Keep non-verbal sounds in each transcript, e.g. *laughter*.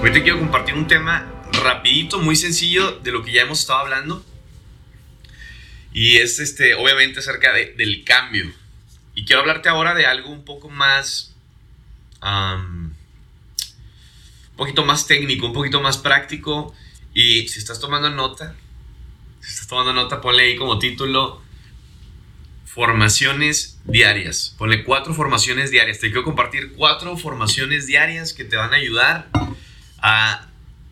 Hoy te quiero compartir un tema rapidito, muy sencillo de lo que ya hemos estado hablando. Y es este, obviamente acerca del cambio. Y quiero hablarte ahora de algo un poco más... un poquito más técnico, un poquito más práctico. Y si estás tomando nota, si estás tomando nota, ponle ahí como título formaciones diarias. Ponle cuatro formaciones diarias. Te quiero compartir cuatro formaciones diarias que te van a ayudar a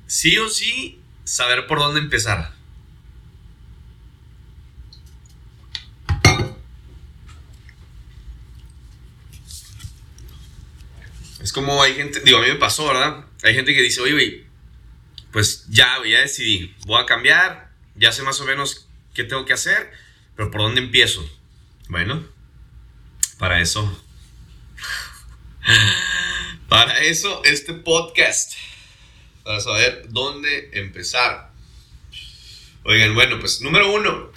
sí o sí saber por dónde empezar. Es como hay gente, digo, a mí me pasó, ¿verdad? Hay gente que dice, oye, pues ya, ya decidí, voy a cambiar, ya sé más o menos qué tengo que hacer, pero ¿por dónde empiezo? Bueno, para eso, *laughs* para eso este podcast para saber dónde empezar. Oigan, bueno, pues número uno,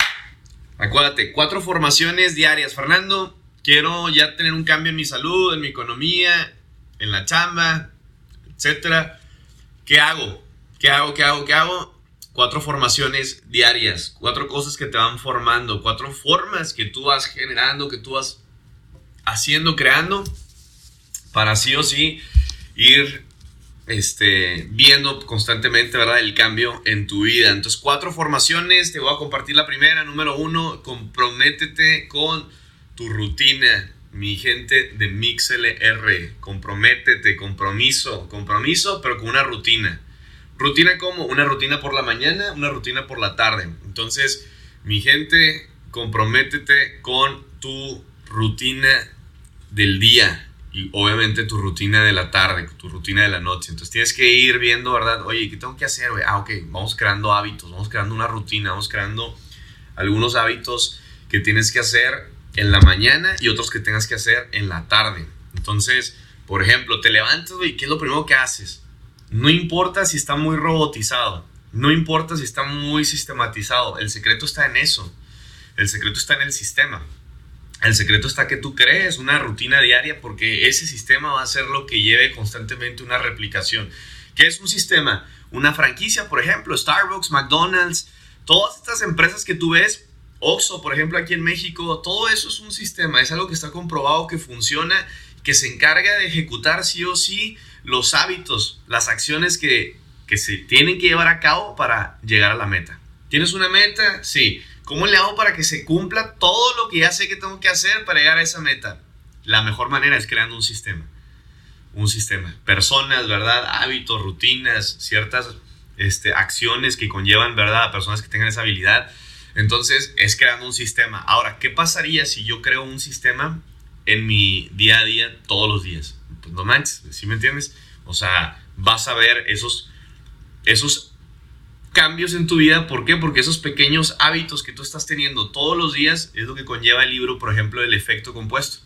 acuérdate, cuatro formaciones diarias. Fernando, quiero ya tener un cambio en mi salud, en mi economía, en la chamba, etcétera. ¿Qué hago? ¿Qué hago? ¿Qué hago? ¿Qué hago? Cuatro formaciones diarias, cuatro cosas que te van formando, cuatro formas que tú vas generando, que tú vas haciendo, creando, para sí o sí ir este, viendo constantemente, ¿verdad? El cambio en tu vida. Entonces, cuatro formaciones, te voy a compartir la primera. Número uno, comprométete con tu rutina. Mi gente de MixLR, comprométete, compromiso, compromiso, pero con una rutina. ¿Rutina como Una rutina por la mañana, una rutina por la tarde. Entonces, mi gente, comprométete con tu rutina del día y obviamente tu rutina de la tarde, tu rutina de la noche. Entonces tienes que ir viendo, ¿verdad? Oye, ¿qué tengo que hacer? Ah, ok, vamos creando hábitos, vamos creando una rutina, vamos creando algunos hábitos que tienes que hacer en la mañana y otros que tengas que hacer en la tarde. Entonces, por ejemplo, te levantas, y ¿qué es lo primero que haces? No importa si está muy robotizado, no importa si está muy sistematizado, el secreto está en eso, el secreto está en el sistema. El secreto está que tú crees una rutina diaria porque ese sistema va a ser lo que lleve constantemente una replicación. ¿Qué es un sistema? Una franquicia, por ejemplo, Starbucks, McDonald's, todas estas empresas que tú ves, Oxxo, por ejemplo, aquí en México, todo eso es un sistema, es algo que está comprobado que funciona, que se encarga de ejecutar sí o sí los hábitos, las acciones que, que se tienen que llevar a cabo para llegar a la meta. ¿Tienes una meta? Sí. ¿Cómo le hago para que se cumpla todo lo que ya sé que tengo que hacer para llegar a esa meta? La mejor manera es creando un sistema. Un sistema. Personas, ¿verdad? Hábitos, rutinas, ciertas este, acciones que conllevan, ¿verdad? A personas que tengan esa habilidad. Entonces, es creando un sistema. Ahora, ¿qué pasaría si yo creo un sistema en mi día a día todos los días? Pues no manches, ¿sí me entiendes? O sea, vas a ver esos, esos cambios en tu vida. ¿Por qué? Porque esos pequeños hábitos que tú estás teniendo todos los días es lo que conlleva el libro, por ejemplo, del efecto compuesto.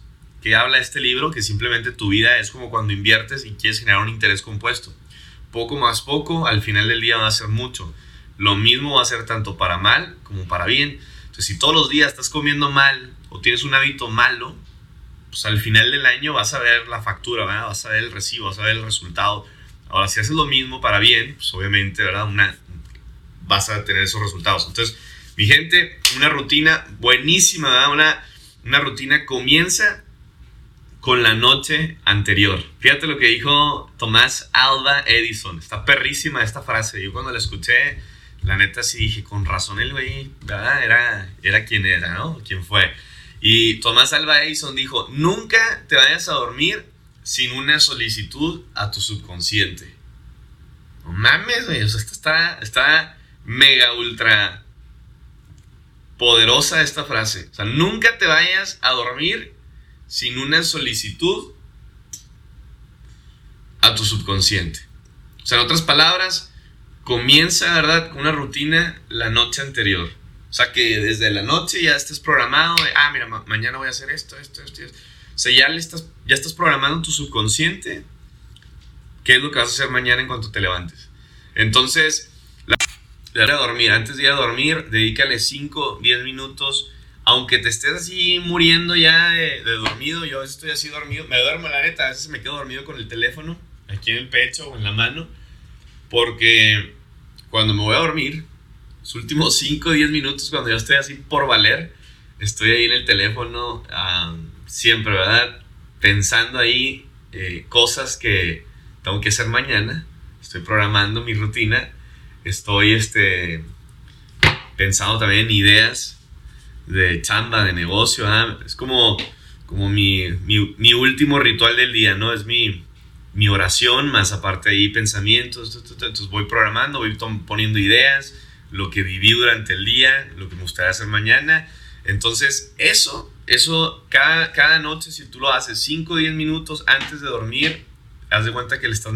Que habla este libro que simplemente tu vida es como cuando inviertes y quieres generar un interés compuesto. Poco más poco, al final del día va a ser mucho. Lo mismo va a ser tanto para mal como para bien. Entonces, si todos los días estás comiendo mal o tienes un hábito malo, pues al final del año vas a ver la factura, vas a ver el recibo, vas a ver el resultado. Ahora, si haces lo mismo para bien, pues obviamente, ¿verdad? Una, vas a tener esos resultados. Entonces, mi gente, una rutina buenísima, Una, una rutina comienza con la noche anterior. Fíjate lo que dijo Tomás Alba Edison. Está perrísima esta frase. Yo cuando la escuché, la neta sí dije, con razón el güey, ¿verdad? Era, era quien era, ¿no? ¿Quién fue? Y Tomás Alba Edison dijo, nunca te vayas a dormir sin una solicitud a tu subconsciente. No mames, güey. O sea, está, está mega ultra poderosa esta frase. O sea, nunca te vayas a dormir sin una solicitud a tu subconsciente. O sea, en otras palabras, comienza, ¿verdad?, con una rutina la noche anterior. O sea, que desde la noche ya estés programado, ah, mira, mañana voy a hacer esto, esto, esto, esto. O sea, ya, le estás, ya estás programando tu subconsciente qué es lo que vas a hacer mañana en cuanto te levantes. Entonces, de a dormir, antes de ir a dormir, dedícale 5, 10 minutos, aunque te estés así muriendo ya de, dormido, yo a veces estoy así dormido, me duermo la neta, a veces me quedo dormido con el teléfono, aquí en el pecho o en la mano, Porque cuando me voy a dormir, los últimos 5 o 10 minutos, cuando yo estoy así por valer, estoy ahí en el teléfono, siempre, ¿verdad? Pensando ahí eh, cosas que tengo que hacer mañana. Estoy programando mi rutina. Estoy este, pensando también en ideas de chamba, de negocio. Es como, como mi, mi, mi, último ritual del día, ¿no? Es mi, mi oración, más aparte ahí pensamientos. Entonces voy programando, voy poniendo ideas, lo que viví durante el día, lo que me gustaría hacer mañana. Entonces, eso, eso, cada, cada noche, si tú lo haces 5 o 10 minutos antes de dormir, haz de cuenta que le estás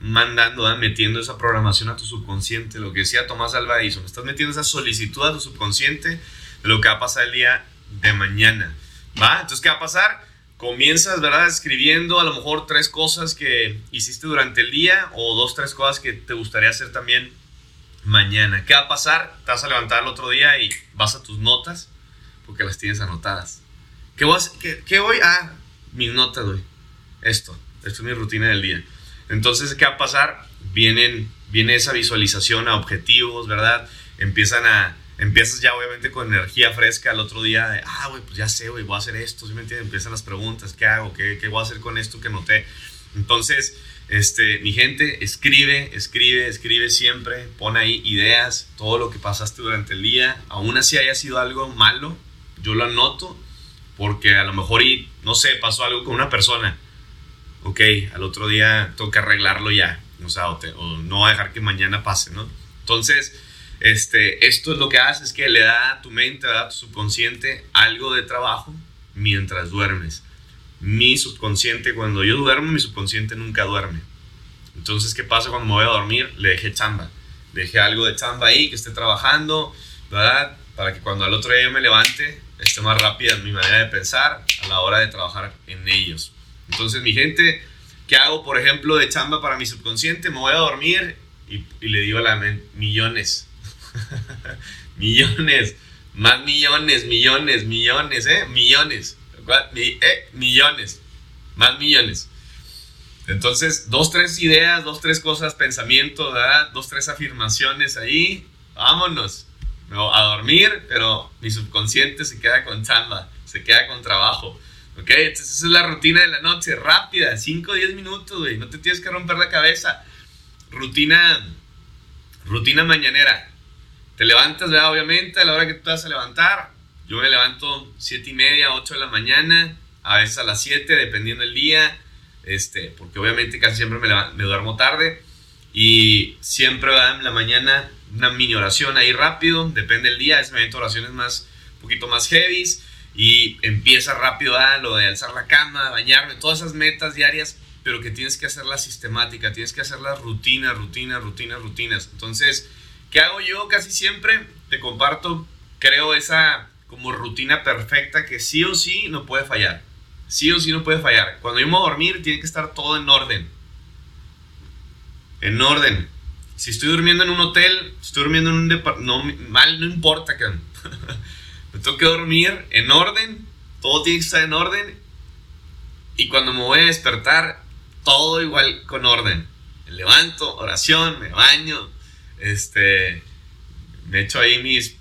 mandando, metiendo esa programación a tu subconsciente, lo que decía Tomás Alva hizo, estás metiendo esa solicitud a tu subconsciente de lo que va a pasar el día de mañana, ¿va? Entonces, ¿qué va a pasar? Comienzas, ¿verdad? Escribiendo a lo mejor tres cosas que hiciste durante el día o dos, tres cosas que te gustaría hacer también mañana. ¿Qué va a pasar? Te vas a levantar el otro día y vas a tus notas porque las tienes anotadas. ¿Qué voy? qué, voy? Ah, mis notas, güey. Esto. Esto es mi rutina del día. Entonces, ¿qué va a pasar? Vienen, viene esa visualización a objetivos, ¿verdad? Empiezan a, empiezas ya obviamente con energía fresca al otro día de, ah, güey, pues ya sé, güey, voy a hacer esto, ¿sí me entiendes? Empiezan las preguntas, ¿qué hago? ¿Qué, ¿Qué voy a hacer con esto que noté? Entonces, este, mi gente, escribe, escribe, escribe siempre, pon ahí ideas, todo lo que pasaste durante el día, aún así haya sido algo malo, yo lo anoto, porque a lo mejor, y, no sé, pasó algo con una persona, ok, al otro día tengo arreglarlo ya, o sea, o, no a dejar que mañana pase, ¿no? Entonces, este, esto es lo que hace, es que le da a tu mente, le a tu subconsciente algo de trabajo mientras duermes. Mi subconsciente, cuando yo duermo, mi subconsciente nunca duerme. Entonces, ¿qué pasa cuando me voy a dormir? Le dejé chamba. Dejé algo de chamba ahí, que esté trabajando, ¿verdad? Para que cuando al otro día yo me levante, esté más rápida mi manera de pensar a la hora de trabajar en ellos. Entonces, mi gente, ¿qué hago, por ejemplo, de chamba para mi subconsciente? Me voy a dormir y, le digo a la mente, millones. *laughs* millones. Más millones, millones, millones, ¿eh? Millones. ¿Eh? Millones. Más millones. Entonces, dos, tres ideas, dos, tres cosas, pensamientos, ¿verdad? Dos, tres afirmaciones ahí. Vámonos. A dormir, pero mi subconsciente se queda con chamba, se queda con trabajo. ¿Ok? Entonces esa es la rutina de la noche, rápida, 5 o 10 minutos, güey, no te tienes que romper la cabeza. Rutina, rutina mañanera. Te levantas, ¿verdad? Obviamente, a la hora que tú te vas a levantar. Yo me levanto 7 y media, 8 de la mañana, a veces a las 7, dependiendo del día, este, porque obviamente casi siempre me, me duermo tarde. Y siempre, ¿verdad? En la mañana, una mini oración ahí rápido, depende del día, es momento oraciones más, un poquito más heavies y empieza rápido a lo de alzar la cama, bañarme, todas esas metas diarias, pero que tienes que hacerla sistemática, tienes que hacerlas rutinas, rutinas, rutinas, rutinas. Entonces, ¿qué hago yo casi siempre? Te comparto, creo esa como rutina perfecta que sí o sí no puede fallar. Sí o sí no puede fallar. Cuando yo me voy a dormir, tiene que estar todo en orden. En orden. Si estoy durmiendo en un hotel, estoy durmiendo en un departamento, mal, no importa, que *laughs* me tengo que dormir en orden, todo tiene que estar en orden. Y cuando me voy a despertar, todo igual con orden. Me levanto, oración, me baño, este, me echo ahí mis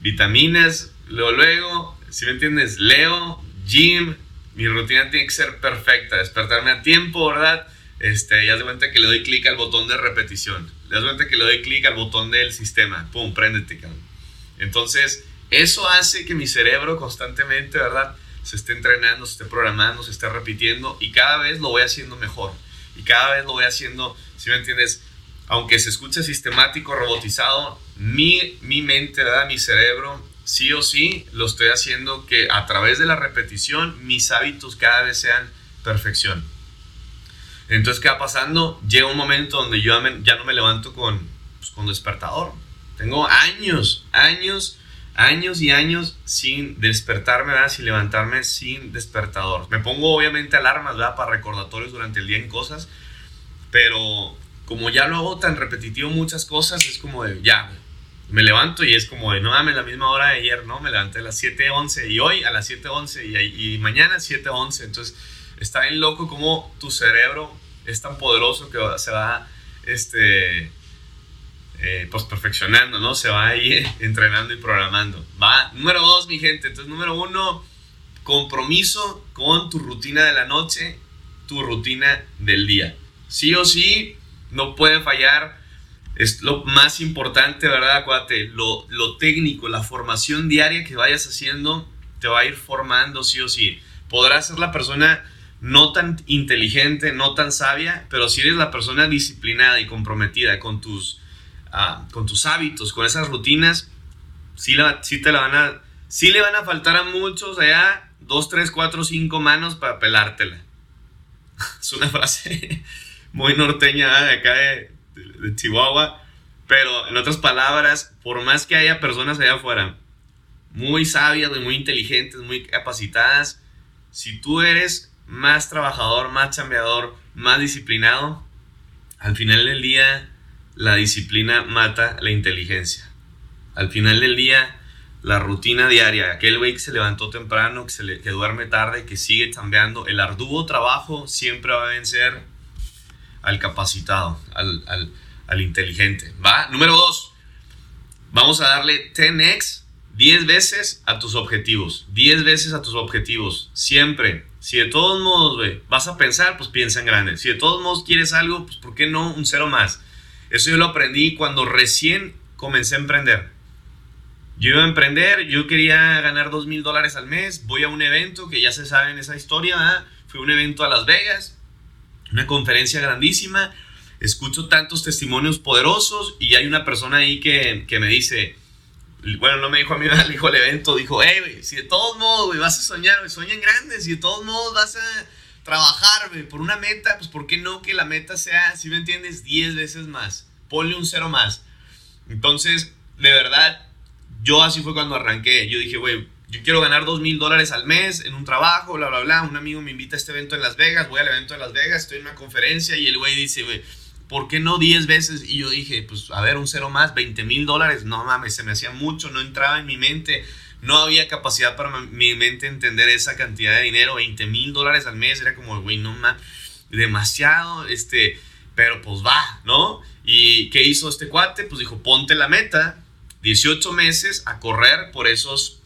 vitaminas, luego, luego, si me entiendes, leo, gym, mi rutina tiene que ser perfecta, despertarme a tiempo, ¿verdad? Este, ya de cuenta que le doy clic al botón de repetición, ya das cuenta que le doy clic al botón del sistema, pum, préndete, cabrón. Entonces, eso hace que mi cerebro constantemente, ¿verdad? Se esté entrenando, se esté programando, se esté repitiendo y cada vez lo voy haciendo mejor. Y cada vez lo voy haciendo, si me entiendes, aunque se escuche sistemático, robotizado, mi, mi mente, ¿verdad? Mi cerebro, sí o sí, lo estoy haciendo que a través de la repetición mis hábitos cada vez sean perfección. Entonces, ¿qué va pasando? Llega un momento donde yo ya no me levanto con, pues, con despertador. Tengo años, años años y años sin despertarme, ¿verdad? Sin levantarme sin despertador. Me pongo obviamente alarmas, ¿verdad? Para recordatorios durante el día en cosas, pero como ya lo hago tan repetitivo muchas cosas, es como de, ya, me levanto y es como de, no dame la misma hora de ayer, ¿no? Me levanté a las 7.11 y hoy a las 7.11 y, y mañana a 7.11. Entonces, está bien loco como tu cerebro es tan poderoso que se va, este eh, pues perfeccionando, ¿no? Se va ahí *laughs* entrenando y programando. Va, número dos, mi gente. Entonces, número uno, compromiso con tu rutina de la noche, tu rutina del día. Sí o sí, no puede fallar. Es lo más importante, ¿verdad? Acuérdate, lo, lo técnico, la formación diaria que vayas haciendo, te va a ir formando sí o sí. Podrás ser la persona no tan inteligente, no tan sabia, pero si eres la persona disciplinada y comprometida con tus con tus hábitos, con esas rutinas, sí, la, te la van a, sí le van a faltar a muchos allá dos, tres, cuatro, cinco manos para pelártela. *laughs* es una frase muy norteña de acá de, Chihuahua, pero en otras palabras, por más que haya personas allá afuera muy sabias, muy inteligentes, muy capacitadas, si tú eres más trabajador, más chambeador, más disciplinado, al final del día la disciplina mata la inteligencia. Al final del día, la rutina diaria, aquel güey que se levantó temprano, que, duerme tarde, que sigue chambeando, el arduo trabajo siempre va a vencer al capacitado, al inteligente. ¿Va? Número dos, vamos a darle 10x 10 veces a tus objetivos. 10 veces a tus objetivos. Siempre. Si de todos modos, güey, vas a pensar, pues piensa en grande. Si de todos modos quieres algo, pues ¿por qué no un cero más? Eso yo lo aprendí cuando recién comencé a emprender. Yo iba a emprender, yo quería ganar dos mil dólares al mes, voy a un evento que ya se sabe en esa historia, fue un evento a Las Vegas, una conferencia grandísima, escucho tantos testimonios poderosos y hay una persona ahí que, que me dice, bueno, no me dijo a mí, *laughs* me dijo el evento, dijo, hey, si de todos modos, vas a soñar, sueña en grande, si de todos modos vas a trabajar, por una meta, pues ¿por qué no que la meta sea, si me entiendes, 10 veces más? Ponle un cero más. Entonces, de verdad, yo así fue cuando arranqué. Yo dije, güey, yo quiero ganar 2 mil dólares al mes en un trabajo, bla, bla, bla. Un amigo me invita a este evento en Las Vegas, voy al evento de Las Vegas, estoy en una conferencia y el güey dice, güey, ¿por qué no 10 veces? Y yo dije, pues a ver, un cero más, 20 mil dólares. No mames, se me hacía mucho, no entraba en mi mente no había capacidad para mi mente entender esa cantidad de dinero, 20 mil dólares al mes, era como, güey, no más, demasiado, este, pero pues va, ¿no? ¿Y qué hizo este cuate? Pues dijo, ponte la meta, 18 meses a correr por esos,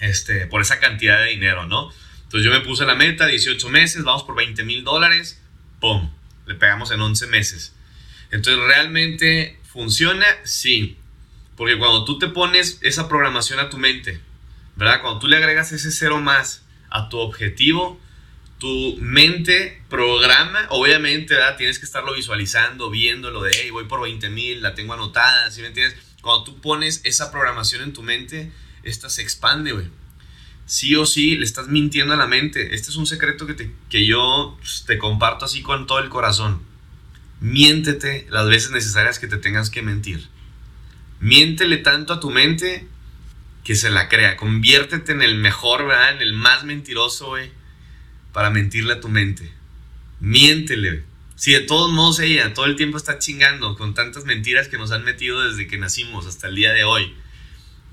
este, por esa cantidad de dinero, ¿no? Entonces yo me puse la meta, 18 meses, vamos por 20 mil dólares, ¡pum! Le pegamos en 11 meses. Entonces, ¿realmente funciona? Sí. Porque cuando tú te pones esa programación a tu mente, ¿verdad? Cuando tú le agregas ese cero más a tu objetivo, tu mente programa, obviamente, ¿verdad? Tienes que estarlo visualizando, viéndolo de, hey, voy por 20 mil, la tengo anotada, ¿sí me entiendes? Cuando tú pones esa programación en tu mente, esta se expande, güey. Sí o sí, le estás mintiendo a la mente. Este es un secreto que, te, que yo pues, te comparto así con todo el corazón. Miéntete las veces necesarias que te tengas que mentir. Miéntele tanto a tu mente que se la crea. Conviértete en el mejor, ¿verdad? En el más mentiroso, güey. Para mentirle a tu mente. Miéntele. Si de todos modos ella todo el tiempo está chingando con tantas mentiras que nos han metido desde que nacimos hasta el día de hoy.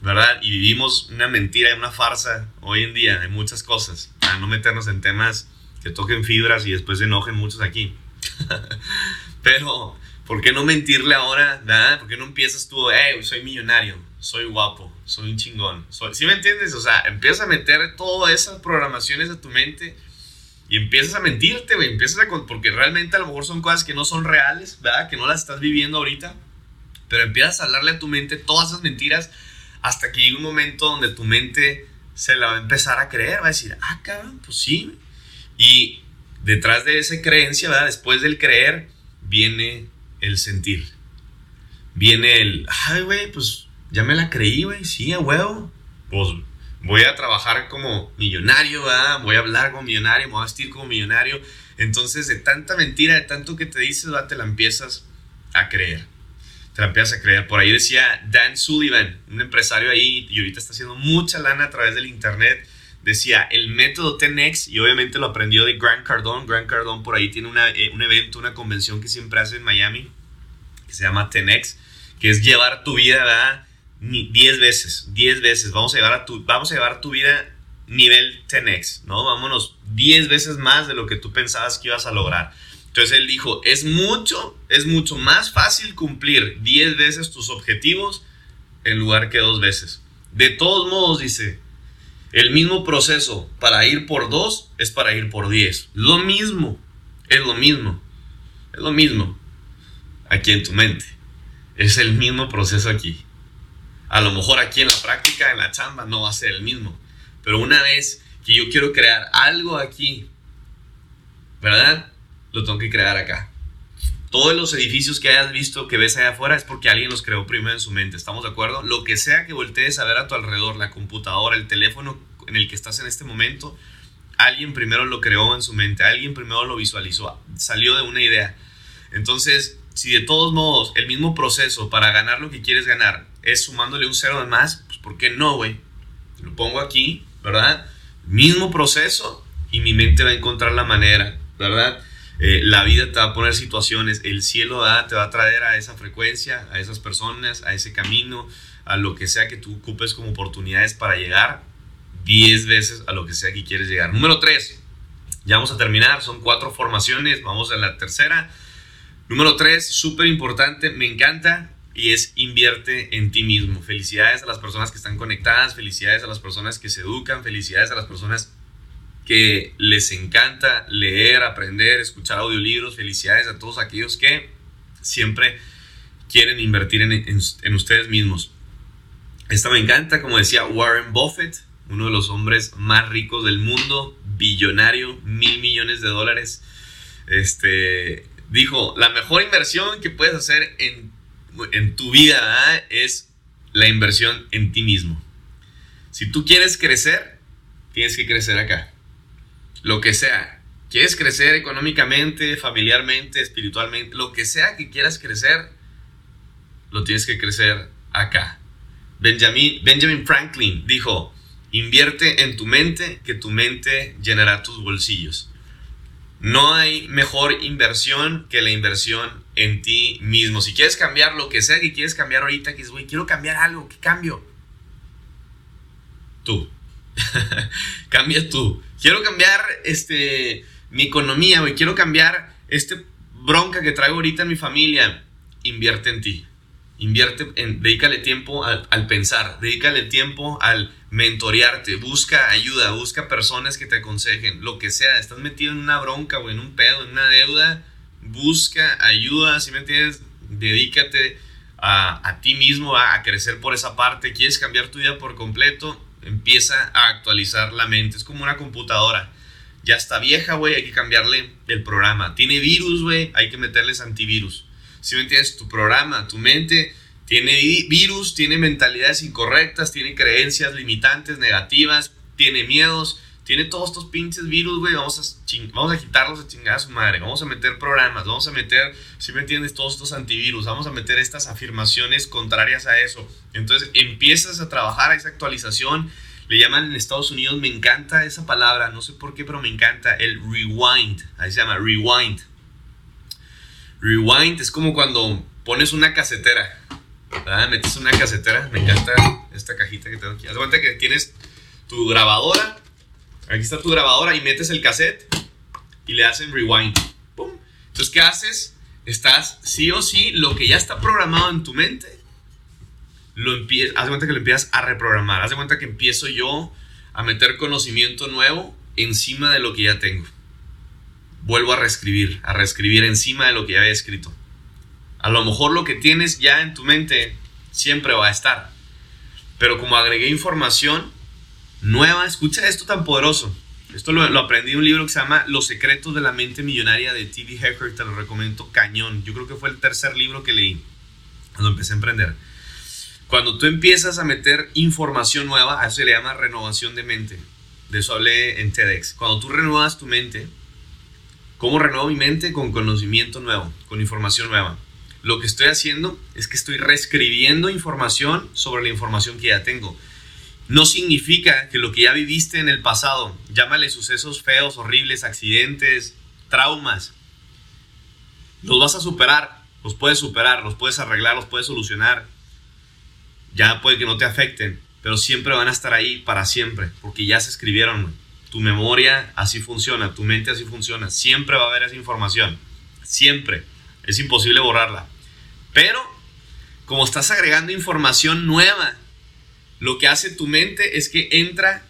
¿Verdad? Y vivimos una mentira una farsa hoy en día de muchas cosas. Para no meternos en temas que toquen fibras y después enojen muchos aquí. *laughs* Pero ¿Por qué no mentirle ahora? ¿verdad? ¿Por qué no empiezas tú, hey, soy millonario, soy guapo, soy un chingón? Soy... ¿Sí me entiendes? O sea, empiezas a meter todas esas programaciones a tu mente y empiezas a mentirte, güey. Empiezas a... Porque realmente a lo mejor son cosas que no son reales, ¿verdad? Que no las estás viviendo ahorita. Pero empiezas a hablarle a tu mente todas esas mentiras hasta que llegue un momento donde tu mente se la va a empezar a creer. Va a decir, ah, cabrón, pues sí. Y detrás de esa creencia, ¿verdad? Después del creer, viene el sentir. Viene el, ay, güey, pues ya me la creí, güey, sí, a huevo. Pues voy a trabajar como millonario, ¿verdad? voy a hablar como millonario, me voy a vestir como millonario. Entonces, de tanta mentira, de tanto que te dices, ¿verdad? te la empiezas a creer. Te la empiezas a creer. Por ahí decía Dan Sullivan, un empresario ahí, y ahorita está haciendo mucha lana a través del internet decía el método 10X y obviamente lo aprendió de Grant Cardone. Grant Cardone por ahí tiene eh, un evento, una convención que siempre hace en Miami se llama 10X, que es llevar tu vida 10 veces, 10 veces. Vamos a, llevar a tu, vamos a llevar tu vida nivel 10X, ¿no? Vámonos 10 veces más de lo que tú pensabas que ibas a lograr. Entonces él dijo, es mucho, es mucho más fácil cumplir 10 veces tus objetivos en lugar que dos veces. De todos modos, dice, el mismo proceso para ir por dos es para ir por 10. Lo mismo, es lo mismo, es lo mismo aquí en tu mente. Es el mismo proceso aquí. A lo mejor aquí en la práctica, en la chamba, no va a ser el mismo. Pero una vez que yo quiero crear algo aquí, ¿verdad? Lo tengo que crear acá. Todos los edificios que hayas visto, que ves allá afuera, es porque alguien los creó primero en su mente. ¿Estamos de acuerdo? Lo que sea que voltees a ver a tu alrededor, la computadora, el teléfono en el que estás en este momento, alguien primero lo creó en su mente, alguien primero lo visualizó, salió de una idea. Entonces, si de todos modos el mismo proceso para ganar lo que quieres ganar es sumándole un cero de más, pues ¿por qué no, güey? Lo pongo aquí, ¿verdad? Mismo proceso y mi mente va a encontrar la manera, ¿verdad? Eh, la vida te va a poner situaciones, el cielo te va a traer a esa frecuencia, a esas personas, a ese camino, a lo que sea que tú ocupes como oportunidades para llegar 10 veces a lo que sea que quieres llegar. Número 3, ya vamos a terminar, son cuatro formaciones, vamos a la tercera. Número 3, súper importante, me encanta, y es invierte en ti mismo. Felicidades a las personas que están conectadas, felicidades a las personas que se educan, felicidades a las personas que les encanta leer, aprender, escuchar audiolibros, felicidades a todos aquellos que siempre quieren invertir en, en, ustedes mismos. Esta me encanta, como decía Warren Buffett, uno de los hombres más ricos del mundo, billonario, mil millones de dólares. Este dijo: La mejor inversión que puedes hacer en en tu vida es la inversión en ti mismo. Si tú quieres crecer, tienes que crecer acá. Lo que sea. Quieres crecer económicamente, familiarmente, espiritualmente, lo que sea que quieras crecer, lo tienes que crecer acá. Benjamin, Benjamin Franklin dijo, invierte en tu mente, que tu mente llenará tus bolsillos. No hay mejor inversión que la inversión en ti mismo. Si quieres cambiar lo que sea que quieres cambiar ahorita, que dices, güey, quiero cambiar algo, ¿qué cambio? Tú. *laughs* Cambia tú. Quiero cambiar este, mi economía, güey. Quiero cambiar este bronca que traigo ahorita en mi familia. Invierte en ti. Invierte, en, dedícale tiempo al, pensar, dedícale tiempo al mentorearte, busca ayuda, busca personas que te aconsejen, lo que sea, estás metido en una bronca o en un pedo, en una deuda, busca ayuda, si me entiendes, dedícate a, a ti mismo, a, a, crecer por esa parte, quieres cambiar tu vida por completo, empieza a actualizar la mente, es como una computadora. Ya está vieja, güey, hay que cambiarle el programa. Tiene virus, güey, hay que meterles antivirus. Si me entiendes, tu programa, tu mente tiene virus, tiene mentalidades incorrectas, tiene creencias limitantes, negativas, tiene miedos, tiene todos estos pinches virus, güey. Vamos a, vamos a quitarlos a chingar a su madre. Vamos a meter programas, vamos a meter, si me entiendes, todos estos antivirus. Vamos a meter estas afirmaciones contrarias a eso. Entonces empiezas a trabajar a esa actualización. Le llaman en Estados Unidos, me encanta esa palabra, no sé por qué, pero me encanta el rewind. Ahí se llama rewind. Rewind es como cuando pones una casetera. ¿verdad? Metes una casetera. Me encanta esta cajita que tengo aquí. Haz cuenta que tienes tu grabadora Aquí está tu grabadora y metes el cassette y le hacen rewind. ¡Pum! Entonces, ¿qué haces? Estás sí o sí, lo que ya está programado en tu mente, lo haz de cuenta que lo empiezas a reprogramar. Haz de cuenta que empiezo yo a meter conocimiento nuevo encima de lo que ya tengo. Vuelvo a reescribir, a reescribir encima de lo que ya había escrito. A lo mejor lo que tienes ya en tu mente siempre va a estar. Pero como agregué información, nueva. Escucha esto tan poderoso. Esto lo, aprendí en un libro que se llama Los secretos de la mente millonaria de T.D. Hecker. Te lo recomiendo cañón. Yo creo que fue el tercer libro que leí cuando empecé a emprender. Cuando tú empiezas a meter información nueva, a eso se le llama renovación de mente. De eso hablé en TEDx. Cuando tú renuevas tu mente, ¿cómo renuevo mi mente? Con conocimiento nuevo, con información nueva. Lo que estoy haciendo es que estoy reescribiendo información sobre la información que ya tengo no significa que lo que ya viviste en el pasado, llámale sucesos feos, horribles, accidentes, traumas, los vas a superar, los puedes superar, los puedes arreglar, los puedes solucionar. Ya puede que no te afecten, pero siempre van a estar ahí para siempre, porque ya se escribieron. Tu memoria así funciona, tu mente así funciona, siempre va a haber esa información. Siempre. Es imposible borrarla. Pero, como estás agregando información nueva, lo que hace tu mente es que entra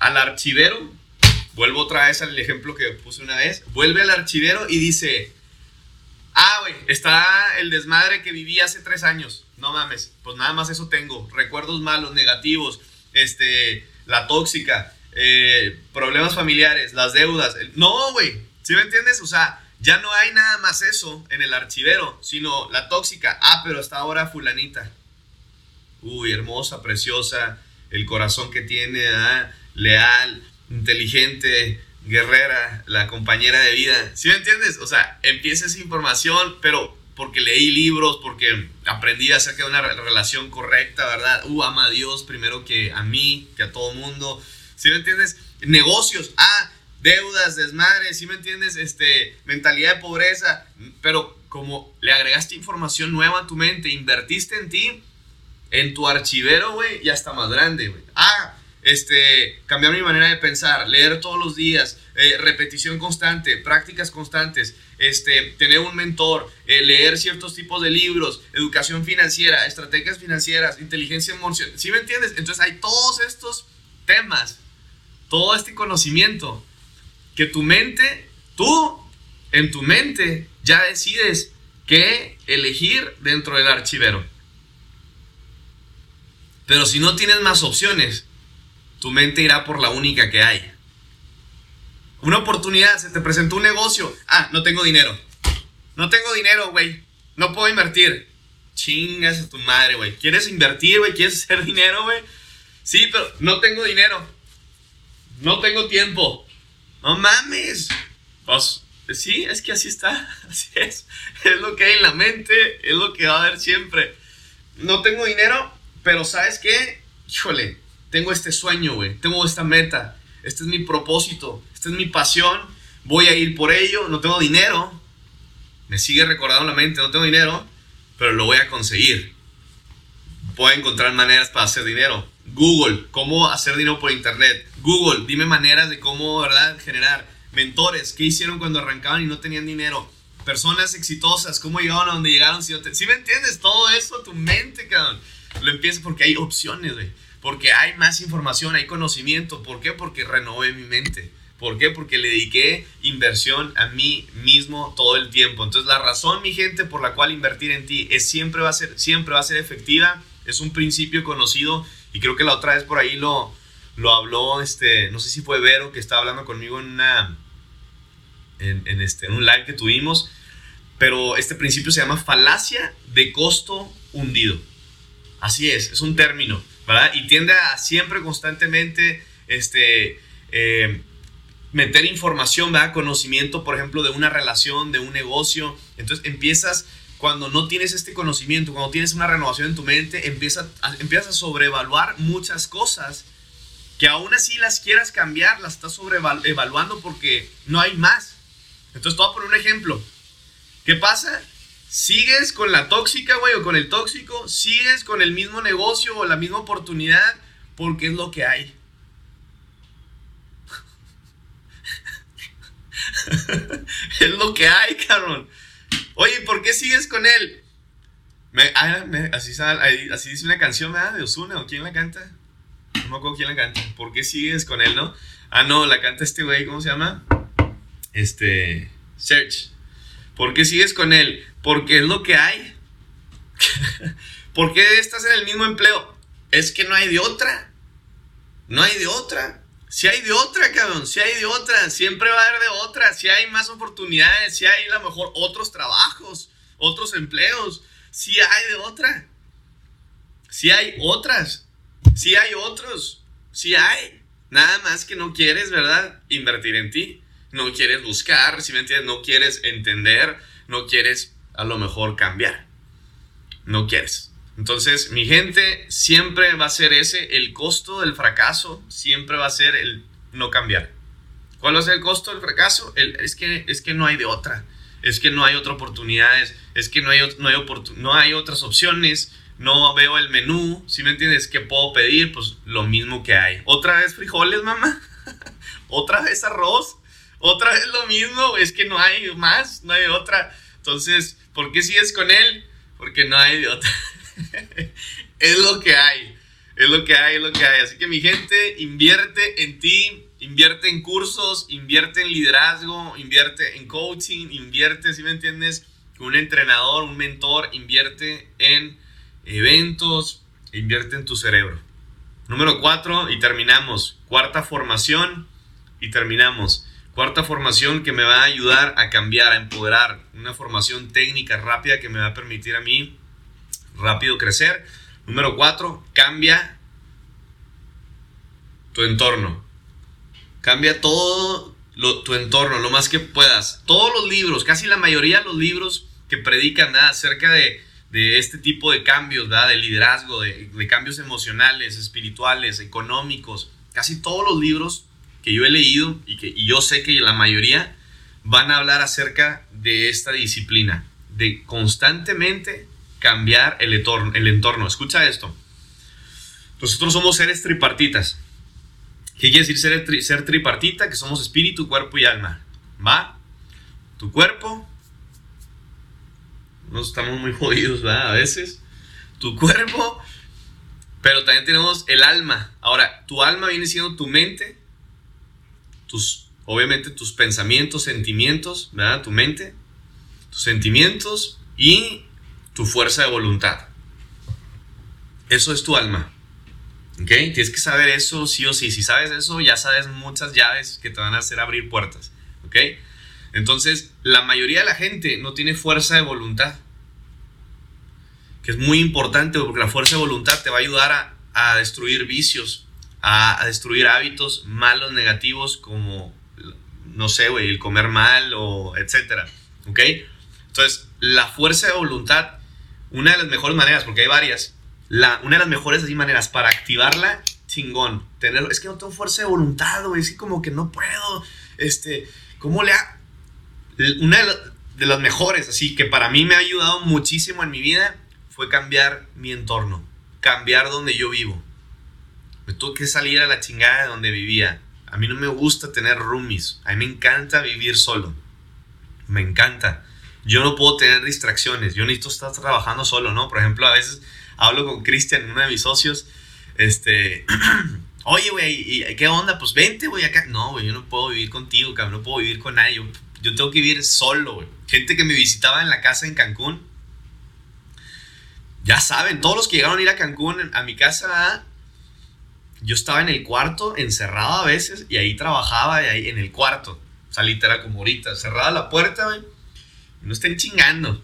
al archivero. Vuelvo otra vez al ejemplo que puse una vez. Vuelve al archivero y dice, ah, güey, está el desmadre que viví hace tres años. No mames, pues nada más eso tengo. Recuerdos malos, negativos, este, la tóxica, eh, problemas familiares, las deudas. No, güey, ¿sí me entiendes? O sea, ya no hay nada más eso en el archivero, sino la tóxica. Ah, pero hasta ahora fulanita. Uy, hermosa, preciosa, el corazón que tiene, leal, inteligente, guerrera, la compañera de vida. ¿Sí me entiendes? O sea, empieza esa información, pero porque leí libros, porque aprendí acerca de una relación correcta, ¿verdad? Uh, ama a Dios primero que a mí, que a todo mundo. ¿Sí me entiendes? Negocios, ah, deudas, desmadres, ¿sí me entiendes? Este, mentalidad de pobreza, pero como le agregaste información nueva a tu mente, invertiste en ti, en tu archivero, güey, ya está más grande, güey. Ah, este, cambiar mi manera de pensar, leer todos los días, eh, repetición constante, prácticas constantes, este, tener un mentor, eh, leer ciertos tipos de libros, educación financiera, estrategias financieras, inteligencia emocional. ¿Sí me entiendes? Entonces hay todos estos temas, todo este conocimiento que tu mente, tú en tu mente ya decides qué elegir dentro del archivero. Pero si no tienes más opciones, tu mente irá por la única que hay. Una oportunidad, se te presentó un negocio. Ah, no tengo dinero. No tengo dinero, güey. No puedo invertir. Chingas a tu madre, güey. ¿Quieres invertir, güey? ¿Quieres hacer dinero, güey? Sí, pero no tengo dinero. No tengo tiempo. No mames. Pues, sí, es que así está. *laughs* Así es. Es lo que hay en la mente. Es lo que va a haber siempre. No tengo dinero, pero ¿sabes qué? Híjole, tengo este sueño, güey. Tengo esta meta. Este es mi propósito. Esta es mi pasión. Voy a ir por ello. No tengo dinero. Me sigue recordando la mente. No tengo dinero. Pero lo voy a conseguir. A encontrar maneras para hacer dinero. Google, cómo hacer dinero por internet. Google, dime maneras de cómo, ¿verdad? Generar mentores. ¿Qué hicieron cuando arrancaban y no tenían dinero? Personas exitosas, ¿cómo llegaron a donde llegaron? Si, ¿Sí me entiendes? Todo eso, tu mente, cabrón. Lo empieza porque hay opciones, güey. Porque hay más información, hay conocimiento. ¿Por qué? Porque renové mi mente. ¿Por qué? Porque le dediqué inversión a mí mismo todo el tiempo. Entonces la razón, mi gente, por la cual invertir en ti es siempre va a ser, siempre va a ser efectiva. Es un principio conocido y creo que la otra vez por ahí lo, lo habló, este, no sé si fue Vero que estaba hablando conmigo en una, en, este, en un live que tuvimos. Pero este principio se llama falacia de costo hundido. Así es, es un término, ¿verdad? Y tiende a siempre constantemente este, eh, meter información, ¿verdad? Conocimiento, por ejemplo, de una relación, de un negocio. Entonces empiezas, cuando no tienes este conocimiento, cuando tienes una renovación en tu mente, empiezas a, empiezas a sobrevaluar muchas cosas que aún así las quieras cambiar, las estás sobrevaluando porque no hay más. Entonces, te voy a poner un ejemplo. ¿Qué pasa sigues con la tóxica, güey, o con el tóxico, sigues con el mismo negocio o la misma oportunidad porque es lo que hay. *laughs* es lo que hay, cabrón. Oye, ¿por qué sigues con él? Ah, así, así, dice una canción, ¿verdad? De Osuna, ¿o quién la canta? No me acuerdo quién la canta. ¿Por qué sigues con él, no? Ah, no, la canta este güey, ¿cómo se llama? Este. Search. ¿Por qué sigues con él? Porque es lo que hay. *laughs* ¿Por qué estás en el mismo empleo? Es que no hay de otra. No hay de otra. Si hay de otra, cabrón. Si hay de otra. Siempre va a haber de otra. Si hay más oportunidades. Si hay a lo mejor otros trabajos. Otros empleos. Si hay de otra. Si hay otras. Si hay otros. Si hay. Nada más que no quieres, ¿verdad? Invertir en ti no quieres buscar, si me entiendes, no quieres entender, no quieres a lo mejor cambiar. No quieres. Entonces, mi gente, siempre va a ser ese, el costo del fracaso, siempre va a ser el no cambiar. ¿Cuál va a ser el costo del fracaso? es, que, es que no hay de otra, es que no hay otras oportunidades, es que no hay, no hay, no hay otras opciones, no veo el menú, si me entiendes, ¿qué puedo pedir? Pues lo mismo que hay. ¿Otra vez frijoles, mamá? *laughs* ¿Otra vez arroz? otra vez lo mismo, es que no hay más, no hay otra. Entonces, ¿por qué sigues con él? Porque no hay de otra. *laughs* es lo que hay, es lo que hay, es lo que hay. Así que mi gente, invierte en ti, invierte en cursos, invierte en liderazgo, invierte en coaching, invierte, si me entiendes, un entrenador, un mentor, invierte en eventos, invierte en tu cerebro. Número cuatro, y terminamos. Cuarta formación, y terminamos. Cuarta formación que me va a ayudar a cambiar, a empoderar. Una formación técnica rápida que me va a permitir a mí rápido crecer. Número cuatro, cambia tu entorno. Cambia todo tu entorno, lo más que puedas. Todos los libros, casi la mayoría de los libros que predican acerca de, este tipo de cambios, de liderazgo, de, cambios emocionales, espirituales, económicos, casi todos los libros que yo he leído y que yo sé que la mayoría van a hablar acerca de esta disciplina, de constantemente cambiar el entorno. El. Escucha esto. Nosotros somos seres tripartitas. ¿Qué quiere decir ser, ser tripartita? Que somos espíritu, cuerpo y alma. ¿Va? Tu cuerpo. Nos estamos muy jodidos, ¿verdad? A veces. Tu cuerpo. Pero también tenemos el alma. Ahora, tu alma viene siendo tu mente. Tus, obviamente, tus pensamientos, sentimientos, ¿verdad? Tu mente. Tus sentimientos y tu fuerza de voluntad. Eso es tu alma. ¿Ok? Tienes que saber eso sí o sí. Si sabes eso, ya sabes muchas llaves que te van a hacer abrir puertas. ¿Ok? Entonces, la mayoría de la gente no tiene fuerza de voluntad. Que es muy importante porque la fuerza de voluntad te va a ayudar a, destruir vicios, a, destruir hábitos malos, negativos, como, no sé, güey, el comer mal o etcétera. ¿Ok? Entonces, la fuerza de voluntad, una de las mejores maneras, porque hay varias, la, una de las mejores así maneras para activarla, chingón. Tener, es que no tengo fuerza de voluntad, güey. Es como que no puedo. Este, ¿cómo le ha. Una de, las mejores, así que para mí me ha ayudado muchísimo en mi vida, fue cambiar mi entorno. Cambiar donde yo vivo. Me tuve que salir a la chingada de donde vivía. A mí no me gusta tener roomies. A mí me encanta vivir solo. Me encanta. Yo no puedo tener distracciones. Yo necesito estar trabajando solo, ¿no? Por ejemplo, a veces hablo con Cristian, uno de mis socios, este, *clears throat* oye, güey, ¿qué onda? Pues vente, güey, acá. No, güey, yo no puedo vivir contigo, cabrón, no puedo vivir con nadie. Yo, tengo que vivir solo, güey. Gente que me visitaba en la casa en Cancún, ya saben, todos los que llegaron a ir a Cancún, a mi casa, yo estaba en el cuarto, encerrado a veces, y ahí trabajaba, ahí en el cuarto. O sea, como ahorita, cerrada la puerta, güey. No estén chingando.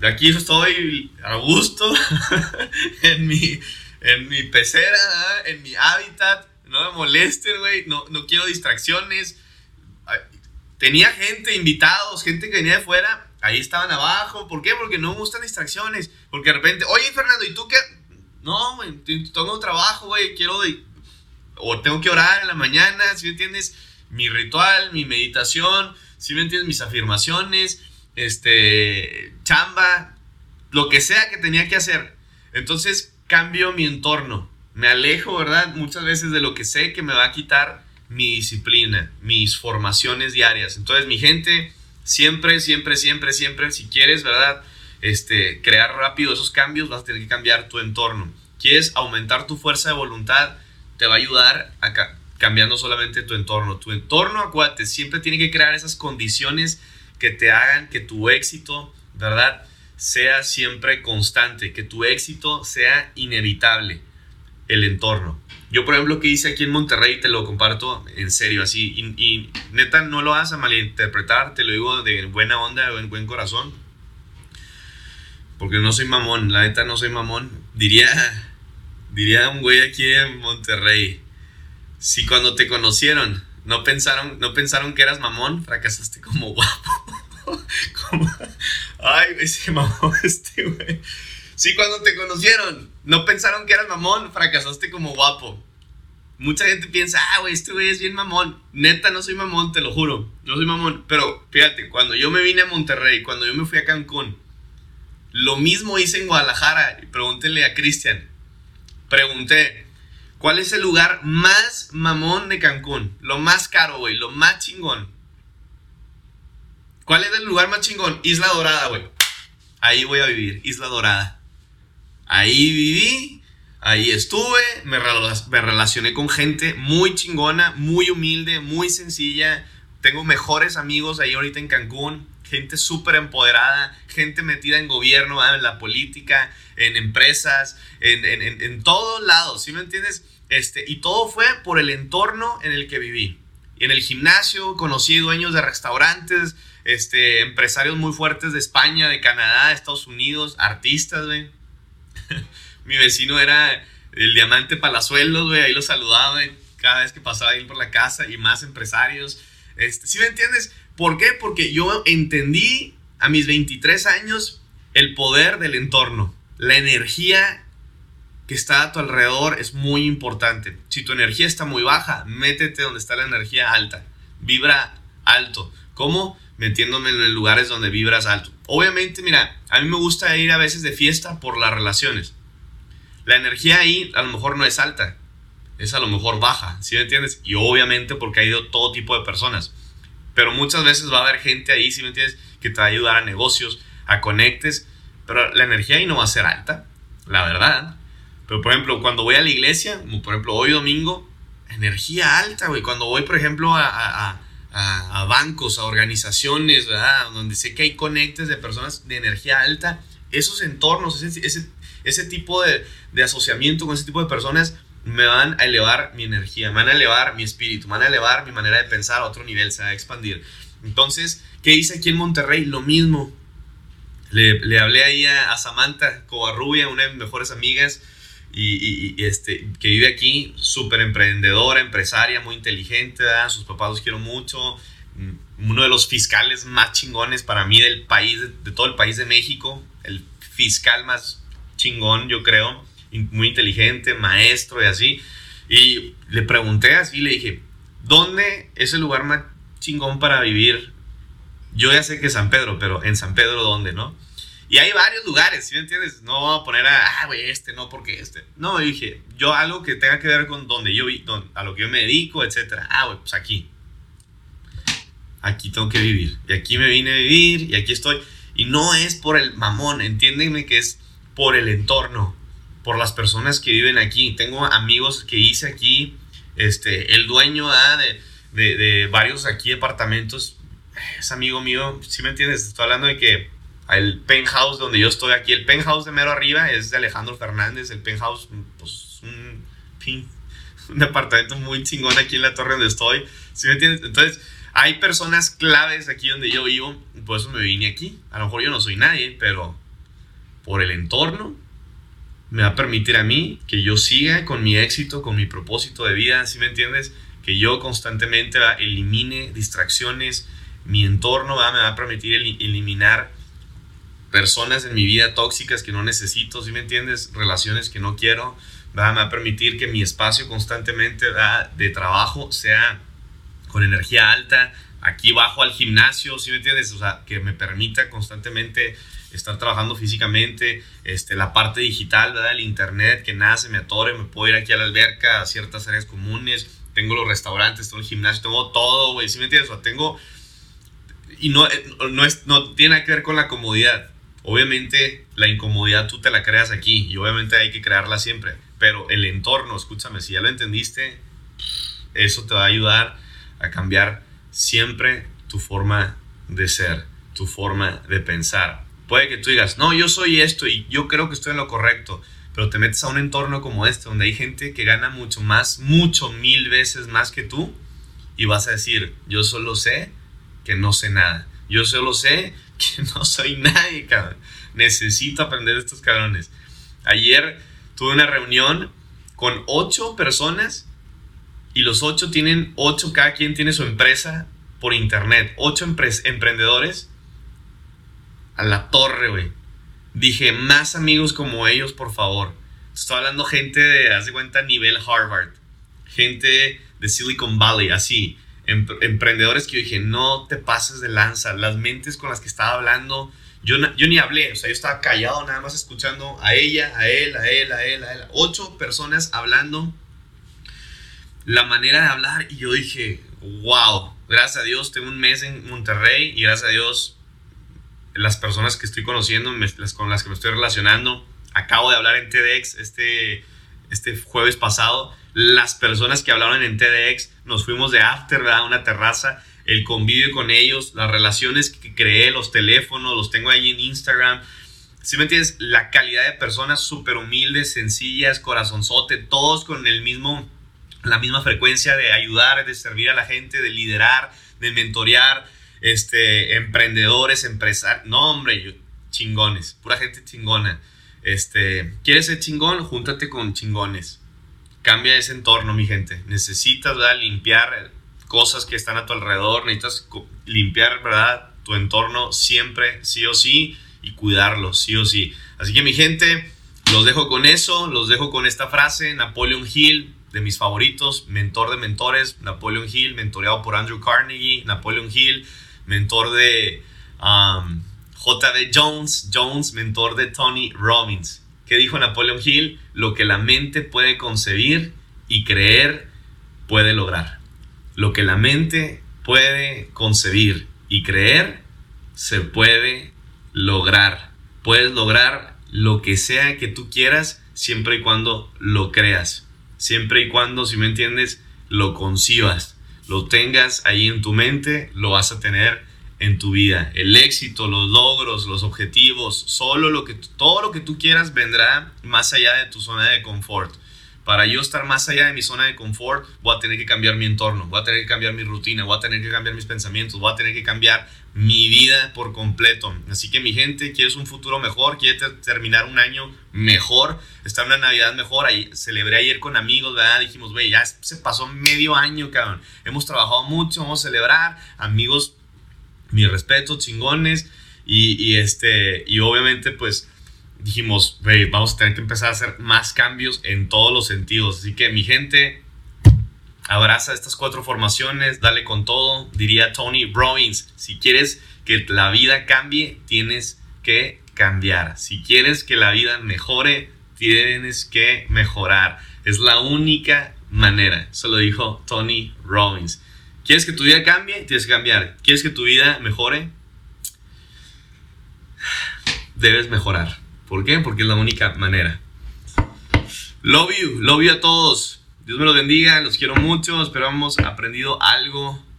De aquí estoy a gusto *laughs* en, mi, en mi pecera, en mi hábitat. No me molesten, güey. No, no quiero distracciones. Tenía gente, invitados, gente que venía de fuera. Ahí estaban abajo. ¿Por qué? Porque no me gustan distracciones. Porque de repente, oye, Fernando, ¿y tú qué? No, güey, tengo trabajo, güey. Quiero. O tengo que orar en la mañana, si me entiendes? Mi ritual, mi meditación, si me entiendes? Mis afirmaciones este, chamba, lo que sea que tenía que hacer. Entonces cambio mi entorno, me alejo, ¿verdad? Muchas veces de lo que sé que me va a quitar mi disciplina, mis formaciones diarias. Entonces mi gente, siempre, siempre, siempre, siempre, si quieres, ¿verdad? Este, crear rápido esos cambios, vas a tener que cambiar tu entorno. ¿Quieres aumentar tu fuerza de voluntad? Te va a ayudar a cambiando solamente tu entorno. Tu entorno, acuérdate, siempre tiene que crear esas condiciones que te hagan que tu éxito, ¿verdad? Sea siempre constante, que tu éxito sea inevitable, el entorno. Yo, por ejemplo, que hice aquí en Monterrey, te lo comparto en serio, así, y, neta, no lo vas a malinterpretar, te lo digo de buena onda, de buen corazón, porque no soy mamón, la neta no soy mamón. Diría, *laughs* diría un güey aquí en Monterrey, si cuando te conocieron no pensaron, no pensaron que eras mamón, fracasaste como *laughs* guapo. como, ay, güey, se mamó *laughs* este güey. Sí, cuando te conocieron, no pensaron que eras mamón, fracasaste como guapo. Mucha gente piensa, ah, güey, este güey es bien mamón. Neta, no soy mamón, te lo juro. No soy mamón. Pero fíjate, cuando yo me vine a Monterrey, cuando yo me fui a Cancún, lo mismo hice en Guadalajara. Pregúntele a Cristian. Pregunté, ¿Cuál es el lugar más mamón de Cancún? Lo más caro, güey, lo más chingón. ¿Cuál es el lugar más chingón? Isla Dorada, güey. Ahí voy a vivir, Isla Dorada. Ahí viví, ahí estuve, me, relacioné con gente muy chingona, muy humilde, muy sencilla. Tengo mejores amigos ahí ahorita en Cancún, gente súper empoderada, gente metida en gobierno, en la política, en empresas, en, en, en, todos lados, ¿sí me entiendes? Este, y todo fue por el entorno en el que viví. En el gimnasio conocí dueños de restaurantes, este, empresarios muy fuertes de España, de Canadá, de Estados Unidos, artistas, güey. *laughs* Mi vecino era el Diamante Palazuelos, güey, ahí lo saludaba cada vez que pasaba ahí por la casa y más empresarios. Este, ¿Sí me entiendes? ¿Por qué? Porque yo entendí a mis 23 años el poder del entorno, la energía que está a tu alrededor es muy importante. Si tu energía está muy baja, métete donde está la energía alta. Vibra alto. ¿Cómo? Metiéndome en lugares donde vibras alto. Obviamente, mira, a mí me gusta ir a veces de fiesta por las relaciones. La energía ahí a lo mejor no es alta, es a lo mejor baja, ¿sí me entiendes? Y obviamente porque ha ido todo tipo de personas. Pero muchas veces va a haber gente ahí, ¿sí me entiendes? Que te va a ayudar a negocios, a conectes. Pero la energía ahí no va a ser alta, la verdad. Pero, por ejemplo, cuando voy a la iglesia, como por ejemplo hoy domingo, energía alta, güey. Cuando voy, por ejemplo, a, bancos, a organizaciones. Donde sé que hay conectes de personas de energía alta, esos entornos, ese, ese, ese tipo de, de, asociamiento con ese tipo de personas me van a elevar mi energía, me van a elevar mi espíritu, me van a elevar mi manera de pensar a otro nivel, se va a expandir. Entonces, ¿qué hice aquí en Monterrey? Lo mismo. Le, le hablé ahí a, a Samantha Covarrubia, una de mis mejores amigas, y, este, que vive aquí, súper emprendedora, empresaria, muy inteligente, sus papás los quiero mucho, mm, uno de los fiscales más chingones para mí del país, de, todo el país de México, el fiscal más chingón, yo creo, muy inteligente, maestro y así. Y le pregunté así, le dije, ¿dónde es el lugar más chingón para vivir? Yo ya sé que San Pedro, pero en San Pedro, ¿dónde, no? Y hay varios lugares, ¿sí me entiendes? No voy a poner a, ah, güey, este, no, porque este. No, dije, yo algo que tenga que ver con donde yo, a lo que yo me dedico, etcétera. Ah, güey, pues aquí. Aquí tengo que vivir. Y aquí me vine a vivir y aquí estoy. Y no es por el mamón, entiéndeme que es por el entorno, por las personas que viven aquí. Tengo amigos que hice aquí, este, el dueño ah, de, de, de varios aquí departamentos, es amigo mío, ¿sí me entiendes? Estoy hablando de que el penthouse donde yo estoy aquí, el penthouse de mero arriba es de Alejandro Fernández, el penthouse, pues un, *laughs* un departamento muy chingón aquí en la torre donde estoy, ¿sí me entiendes? Entonces, hay personas claves aquí donde yo vivo, por eso me vine aquí. A lo mejor yo no soy nadie, pero por el entorno me va a permitir a mí que yo siga con mi éxito, con mi propósito de vida, ¿sí me entiendes? Que yo constantemente elimine distracciones, mi entorno me va a permitir eliminar personas en mi vida tóxicas que no necesito, ¿sí me entiendes? Relaciones que no quiero, me va a permitir que mi espacio constantemente de trabajo sea con energía alta, aquí bajo al gimnasio, ¿sí me entiendes? O sea, que me permita constantemente estar trabajando físicamente, este, la parte digital, ¿verdad? El internet, que nada se me atore, me puedo ir aquí a la alberca, a ciertas áreas comunes, tengo los restaurantes, tengo el gimnasio, tengo todo, güey, ¿sí me entiendes? O sea, tengo... Y no, no, es, no tiene nada que ver con la comodidad, Obviamente la incomodidad tú te la creas aquí y obviamente hay que crearla siempre, pero el entorno, escúchame, si ya lo entendiste, eso te va a ayudar a cambiar siempre tu forma de ser, tu forma de pensar. Puede que tú digas, no, yo soy esto y yo creo que estoy en lo correcto, pero te metes a un entorno como este, donde hay gente que gana mucho más, mucho, mil veces más que tú, y vas a decir, yo solo sé que no sé nada. Yo solo sé que *laughs* no soy nadie, cabrón. Necesito aprender de estos cabrones. Ayer tuve una reunión con ocho personas y los ocho tienen, ocho, cada quien tiene su empresa por internet. Ocho emprendedores a la torre, güey. Dije, más amigos como ellos, por favor. Estoy hablando gente de, haz de cuenta, nivel Harvard. Gente de Silicon Valley, así emprendedores que yo dije, no te pases de lanza, las mentes con las que estaba hablando, yo, yo ni hablé, o sea, yo estaba callado nada más escuchando a ella, a él, a él, a él, a él, ocho personas hablando, la manera de hablar y yo dije, wow, gracias a Dios tengo un mes en Monterrey y gracias a Dios las personas que estoy conociendo, las con las que me estoy relacionando, acabo de hablar en TEDx este, este jueves pasado, las personas que hablaron en TEDx, nos fuimos de after, ¿verdad? Una terraza, el convivio con ellos, las relaciones que creé, los teléfonos, los tengo ahí en Instagram. Si me entiendes, la calidad de personas súper humildes, sencillas, corazonzote, todos con el mismo, la misma frecuencia de ayudar, de servir a la gente, de liderar, de mentorear, este, emprendedores, empresarios. No, hombre, chingones, pura gente chingona. Este, ¿quieres ser chingón? Júntate con chingones. Cambia ese entorno, mi gente. Necesitas limpiar cosas que están a tu alrededor, necesitas limpiar ¿verdad? tu entorno siempre, sí o sí, y cuidarlo, sí o sí. Así que mi gente, los dejo con eso, los dejo con esta frase, Napoleon Hill, de mis favoritos, mentor de mentores, Napoleon Hill, mentoreado por Andrew Carnegie, Napoleon Hill, mentor de um, J.D. Jones, Jones, mentor de Tony Robbins. ¿Qué dijo Napoleon Hill? Lo que la mente puede concebir y creer puede lograr. Lo que la mente puede concebir y creer se puede lograr. Puedes lograr lo que sea que tú quieras siempre y cuando lo creas. Siempre y cuando, si me entiendes, lo concibas. Lo tengas ahí en tu mente, lo vas a tener en tu vida. El éxito, los logros, los objetivos, solo lo que todo lo que tú quieras vendrá más allá de tu zona de confort. Para yo estar más allá de mi zona de confort, voy a tener que cambiar mi entorno, voy a tener que cambiar mi rutina, voy a tener que cambiar mis pensamientos, voy a tener que cambiar mi vida por completo. Así que mi gente, quieres un futuro mejor, quieres terminar un año mejor, estar una Navidad mejor. Ahí, celebré ayer con amigos, ¿verdad? Dijimos, güey, ya se pasó medio año, cabrón. Hemos trabajado mucho, vamos a celebrar. Amigos mi respeto, chingones. Y, este, y obviamente, pues dijimos, vamos a tener que empezar a hacer más cambios en todos los sentidos. Así que, mi gente, abraza estas cuatro formaciones, dale con todo. Diría Tony Robbins, si quieres que la vida cambie, tienes que cambiar. Si quieres que la vida mejore, tienes que mejorar. Es la única manera. Eso lo dijo Tony Robbins. ¿Quieres que tu vida cambie? Tienes que cambiar. ¿Quieres que tu vida mejore? Debes mejorar. ¿Por qué? Porque es la única manera. Love you, love you a todos. Dios me los bendiga, los quiero mucho. Esperamos aprendido algo